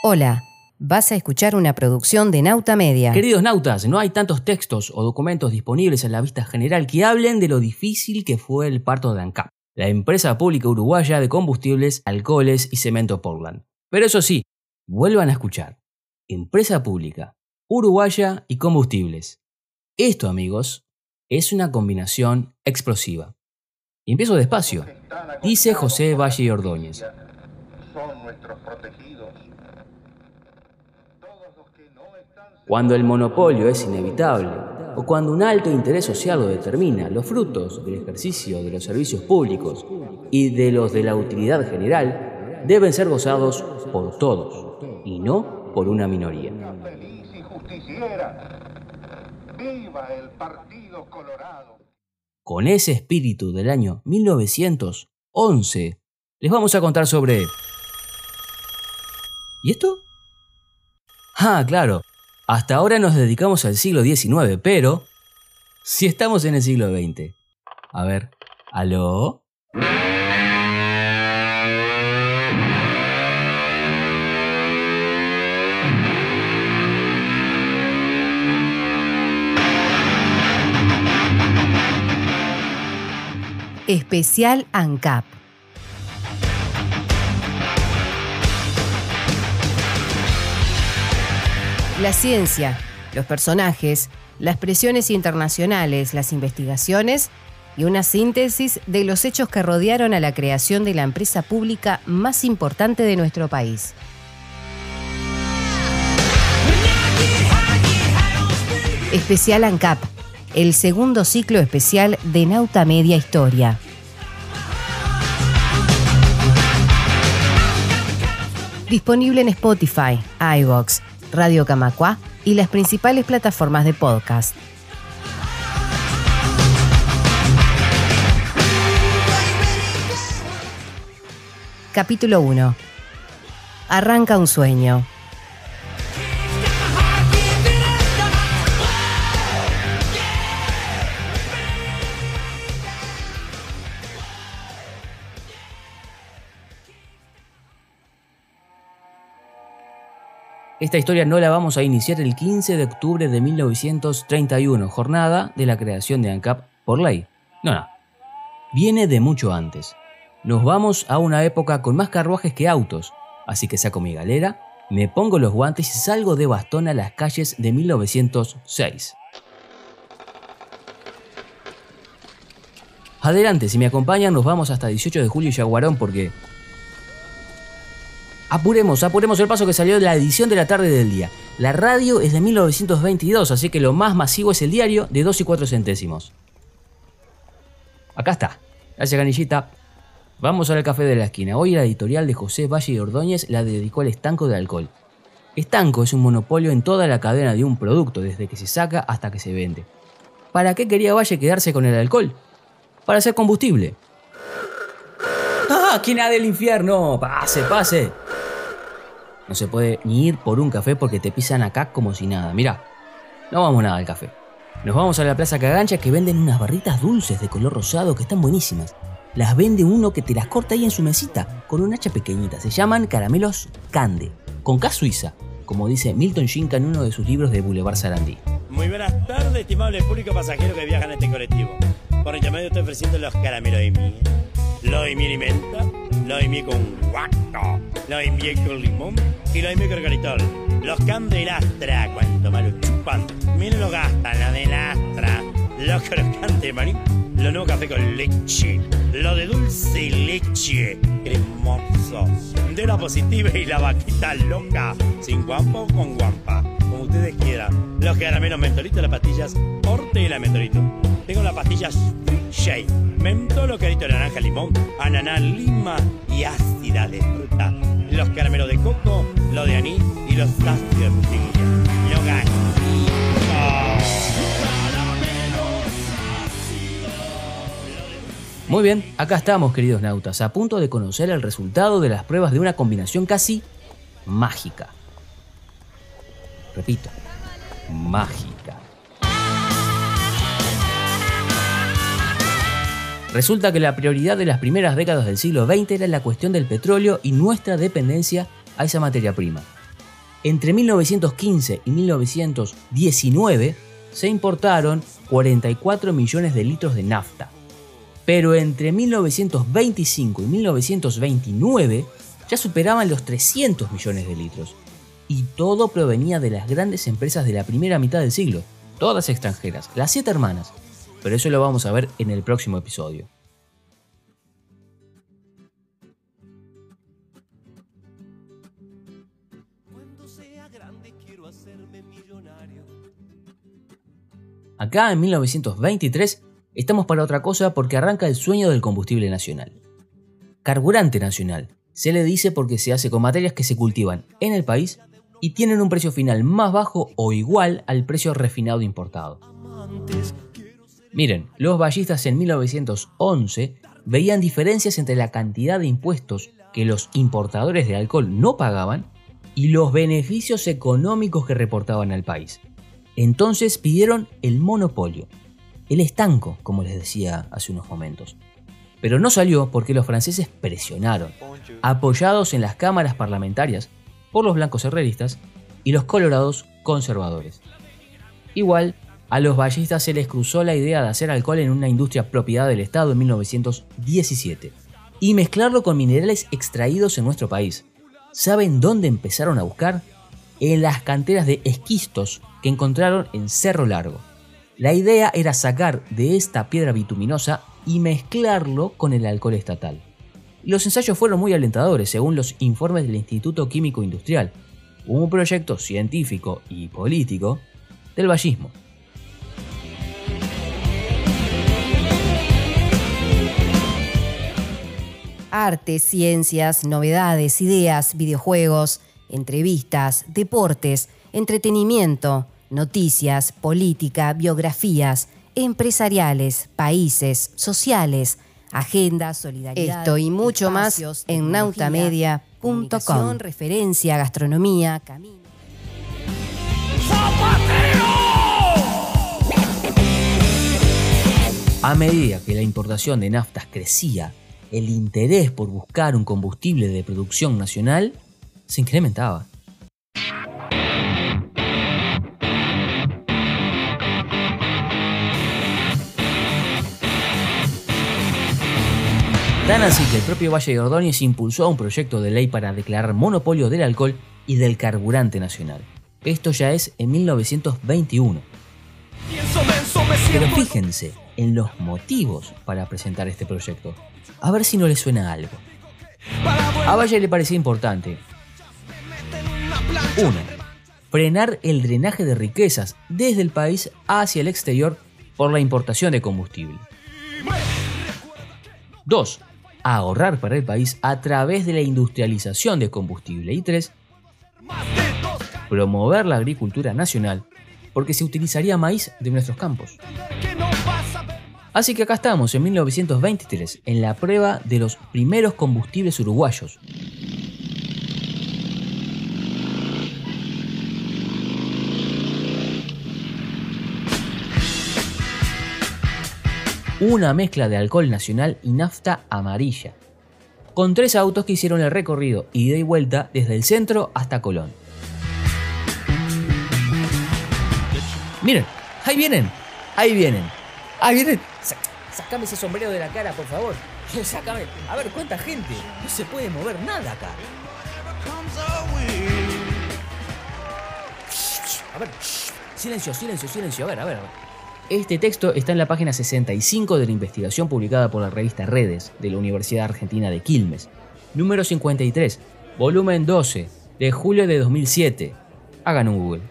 Hola, vas a escuchar una producción de Nauta Media. Queridos nautas, no hay tantos textos o documentos disponibles en la vista general que hablen de lo difícil que fue el parto de ANCAP, la empresa pública uruguaya de combustibles, alcoholes y cemento Portland. Pero eso sí, vuelvan a escuchar. Empresa pública, uruguaya y combustibles. Esto, amigos, es una combinación explosiva. Y empiezo despacio, dice José Valle Ordóñez. Son nuestros protegidos. Cuando el monopolio es inevitable o cuando un alto interés social lo determina, los frutos del ejercicio de los servicios públicos y de los de la utilidad general deben ser gozados por todos y no por una minoría. Con ese espíritu del año 1911, les vamos a contar sobre... ¿Y esto? Ah, claro, hasta ahora nos dedicamos al siglo XIX, pero... Si estamos en el siglo XX. A ver, ¿aló? Especial ANCAP. La ciencia, los personajes, las presiones internacionales, las investigaciones y una síntesis de los hechos que rodearon a la creación de la empresa pública más importante de nuestro país. Especial ANCAP, el segundo ciclo especial de Nauta Media Historia. Disponible en Spotify, iVoox, Radio Camacua y las principales plataformas de podcast. Capítulo 1. Arranca un sueño. Esta historia no la vamos a iniciar el 15 de octubre de 1931, jornada de la creación de ANCAP por ley. No, no. Viene de mucho antes. Nos vamos a una época con más carruajes que autos, así que saco mi galera, me pongo los guantes y salgo de bastón a las calles de 1906. Adelante, si me acompañan nos vamos hasta 18 de julio y Yaguarón porque Apuremos, apuremos el paso que salió de la edición de la tarde del día. La radio es de 1922, así que lo más masivo es el diario de 2 y 4 centésimos. Acá está. Gracias, Canillita. Vamos al café de la esquina. Hoy la editorial de José Valle y Ordóñez la dedicó al estanco de alcohol. Estanco es un monopolio en toda la cadena de un producto, desde que se saca hasta que se vende. ¿Para qué quería Valle quedarse con el alcohol? Para hacer combustible. ¡Ah! ¿Quién ha del infierno? Pase, pase. No se puede ni ir por un café porque te pisan acá como si nada. Mirá, no vamos nada al café. Nos vamos a la Plaza Cagancha que venden unas barritas dulces de color rosado que están buenísimas. Las vende uno que te las corta ahí en su mesita con un hacha pequeñita. Se llaman caramelos Cande, con K suiza, como dice Milton Shinka en uno de sus libros de Boulevard Sarandí. Muy buenas tardes, estimable público pasajero que viaja en este colectivo. Por el estoy ofreciendo los caramelos de miel. Lo de miel y menta, lo de miel con guaco, de miel con limón y de miel con caritol. Los candelastra, cuanto más lo chupan, miren lo gastan, la de lastra, los crocantes maní, lo nuevo café con leche, lo de dulce y leche, cremoso, de la positiva y la vaquita loca, sin guampa o con guampa, como ustedes quieran. Los caramelos mentolitos, las pastillas Orte y la mentolito. Tengo las pastillas Shake, mentolo, carito de naranja, limón, ananá, lima y ácida de fruta. Los caramelos de coco, lo de anís y los ácidos de frutilla. Lo. Muy bien, acá estamos, queridos nautas, a punto de conocer el resultado de las pruebas de una combinación casi mágica. Repito, mágica. Resulta que la prioridad de las primeras décadas del siglo XX era la cuestión del petróleo y nuestra dependencia a esa materia prima. Entre 1915 y 1919 se importaron 44 millones de litros de nafta. Pero entre 1925 y 1929 ya superaban los 300 millones de litros. Y todo provenía de las grandes empresas de la primera mitad del siglo, todas extranjeras, las siete hermanas. Pero eso lo vamos a ver en el próximo episodio. Acá en 1923 estamos para otra cosa porque arranca el sueño del combustible nacional. Carburante nacional. Se le dice porque se hace con materias que se cultivan en el país y tienen un precio final más bajo o igual al precio refinado importado. Miren, los ballistas en 1911 veían diferencias entre la cantidad de impuestos que los importadores de alcohol no pagaban y los beneficios económicos que reportaban al país. Entonces pidieron el monopolio, el estanco, como les decía hace unos momentos. Pero no salió porque los franceses presionaron, apoyados en las cámaras parlamentarias por los blancos herreristas y los colorados conservadores. Igual, a los ballistas se les cruzó la idea de hacer alcohol en una industria propiedad del Estado en 1917 y mezclarlo con minerales extraídos en nuestro país. ¿Saben dónde empezaron a buscar? En las canteras de esquistos que encontraron en Cerro Largo. La idea era sacar de esta piedra bituminosa y mezclarlo con el alcohol estatal. Los ensayos fueron muy alentadores según los informes del Instituto Químico Industrial, un proyecto científico y político del vallismo. Arte, ciencias, novedades, ideas, videojuegos, entrevistas, deportes, entretenimiento, noticias, política, biografías, empresariales, países, sociales, agenda, solidaridad. Esto y mucho más en nautamedia.com. Referencia, gastronomía, camino. A medida que la importación de naftas crecía, el interés por buscar un combustible de producción nacional se incrementaba. Tan así que el propio Valle de Ordóñez impulsó un proyecto de ley para declarar monopolio del alcohol y del carburante nacional. Esto ya es en 1921. Pero fíjense en los motivos para presentar este proyecto. A ver si no le suena algo. A Valle le parecía importante. 1. Frenar el drenaje de riquezas desde el país hacia el exterior por la importación de combustible. 2 ahorrar para el país a través de la industrialización de combustible. Y tres, promover la agricultura nacional porque se utilizaría maíz de nuestros campos. Así que acá estamos en 1923, en la prueba de los primeros combustibles uruguayos. una mezcla de alcohol nacional y nafta amarilla, con tres autos que hicieron el recorrido ida y vuelta desde el centro hasta Colón. Miren, ahí vienen, ahí vienen, ahí vienen. Sácame ese sombrero de la cara, por favor. Sácame. A ver, ¿cuánta gente? No se puede mover nada acá. A ver, silencio, silencio, silencio. A ver, a ver. Este texto está en la página 65 de la investigación publicada por la revista Redes de la Universidad Argentina de Quilmes, número 53, volumen 12, de julio de 2007. Hagan un Google.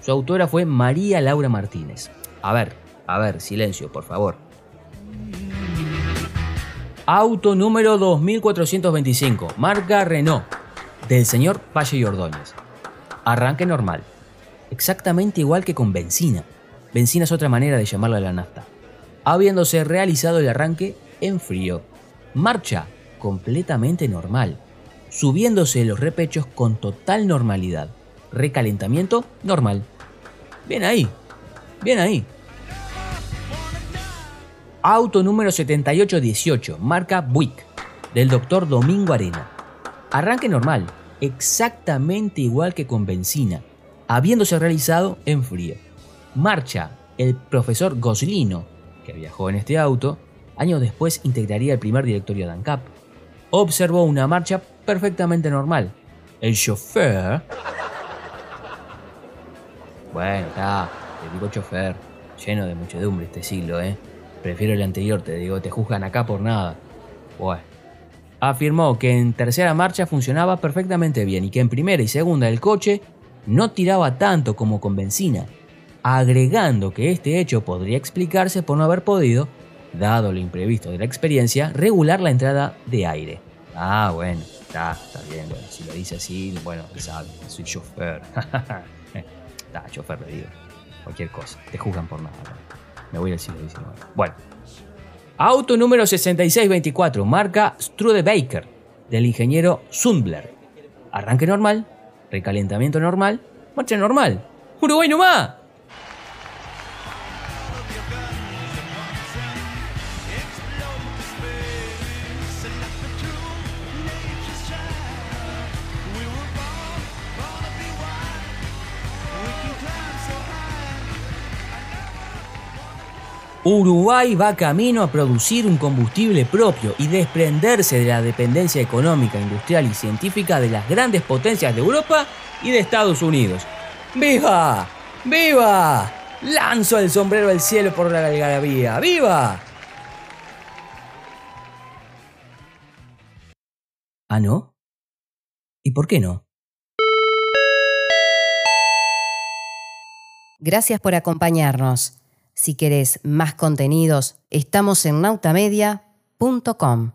Su autora fue María Laura Martínez. A ver, a ver, silencio, por favor. Auto número 2425, marca Renault, del señor Valle y Ordóñez. Arranque normal, exactamente igual que con benzina. Benzina es otra manera de llamarla la nafta. Habiéndose realizado el arranque en frío. Marcha completamente normal. Subiéndose los repechos con total normalidad. Recalentamiento normal. Bien ahí. Bien ahí. Auto número 7818, marca Buick, del doctor Domingo Arena. Arranque normal, exactamente igual que con benzina, habiéndose realizado en frío. Marcha el profesor Goslino, que viajó en este auto, años después integraría el primer directorio de ANCAP. Observó una marcha perfectamente normal. El chofer... Bueno, está, te digo chofer, lleno de muchedumbre este siglo, ¿eh? Prefiero el anterior, te digo, te juzgan acá por nada. Bueno. Afirmó que en tercera marcha funcionaba perfectamente bien y que en primera y segunda el coche no tiraba tanto como con benzina, agregando que este hecho podría explicarse por no haber podido, dado lo imprevisto de la experiencia, regular la entrada de aire. Ah, bueno, está, está bien, bueno, si lo dice así, bueno, sabe, soy chofer. está, chofer le digo, cualquier cosa, te juzgan por nada. Me voy al siglo. Bueno. Auto número 6624, marca Strudebaker, del ingeniero Sundler. Arranque normal, recalentamiento normal, marcha normal. ¡Uruguay nomás! Uruguay va camino a producir un combustible propio y desprenderse de la dependencia económica, industrial y científica de las grandes potencias de Europa y de Estados Unidos. ¡Viva! ¡Viva! Lanzo el sombrero al cielo por la algarabía. ¡Viva! ¿Ah, no? ¿Y por qué no? Gracias por acompañarnos. Si querés más contenidos, estamos en nautamedia.com.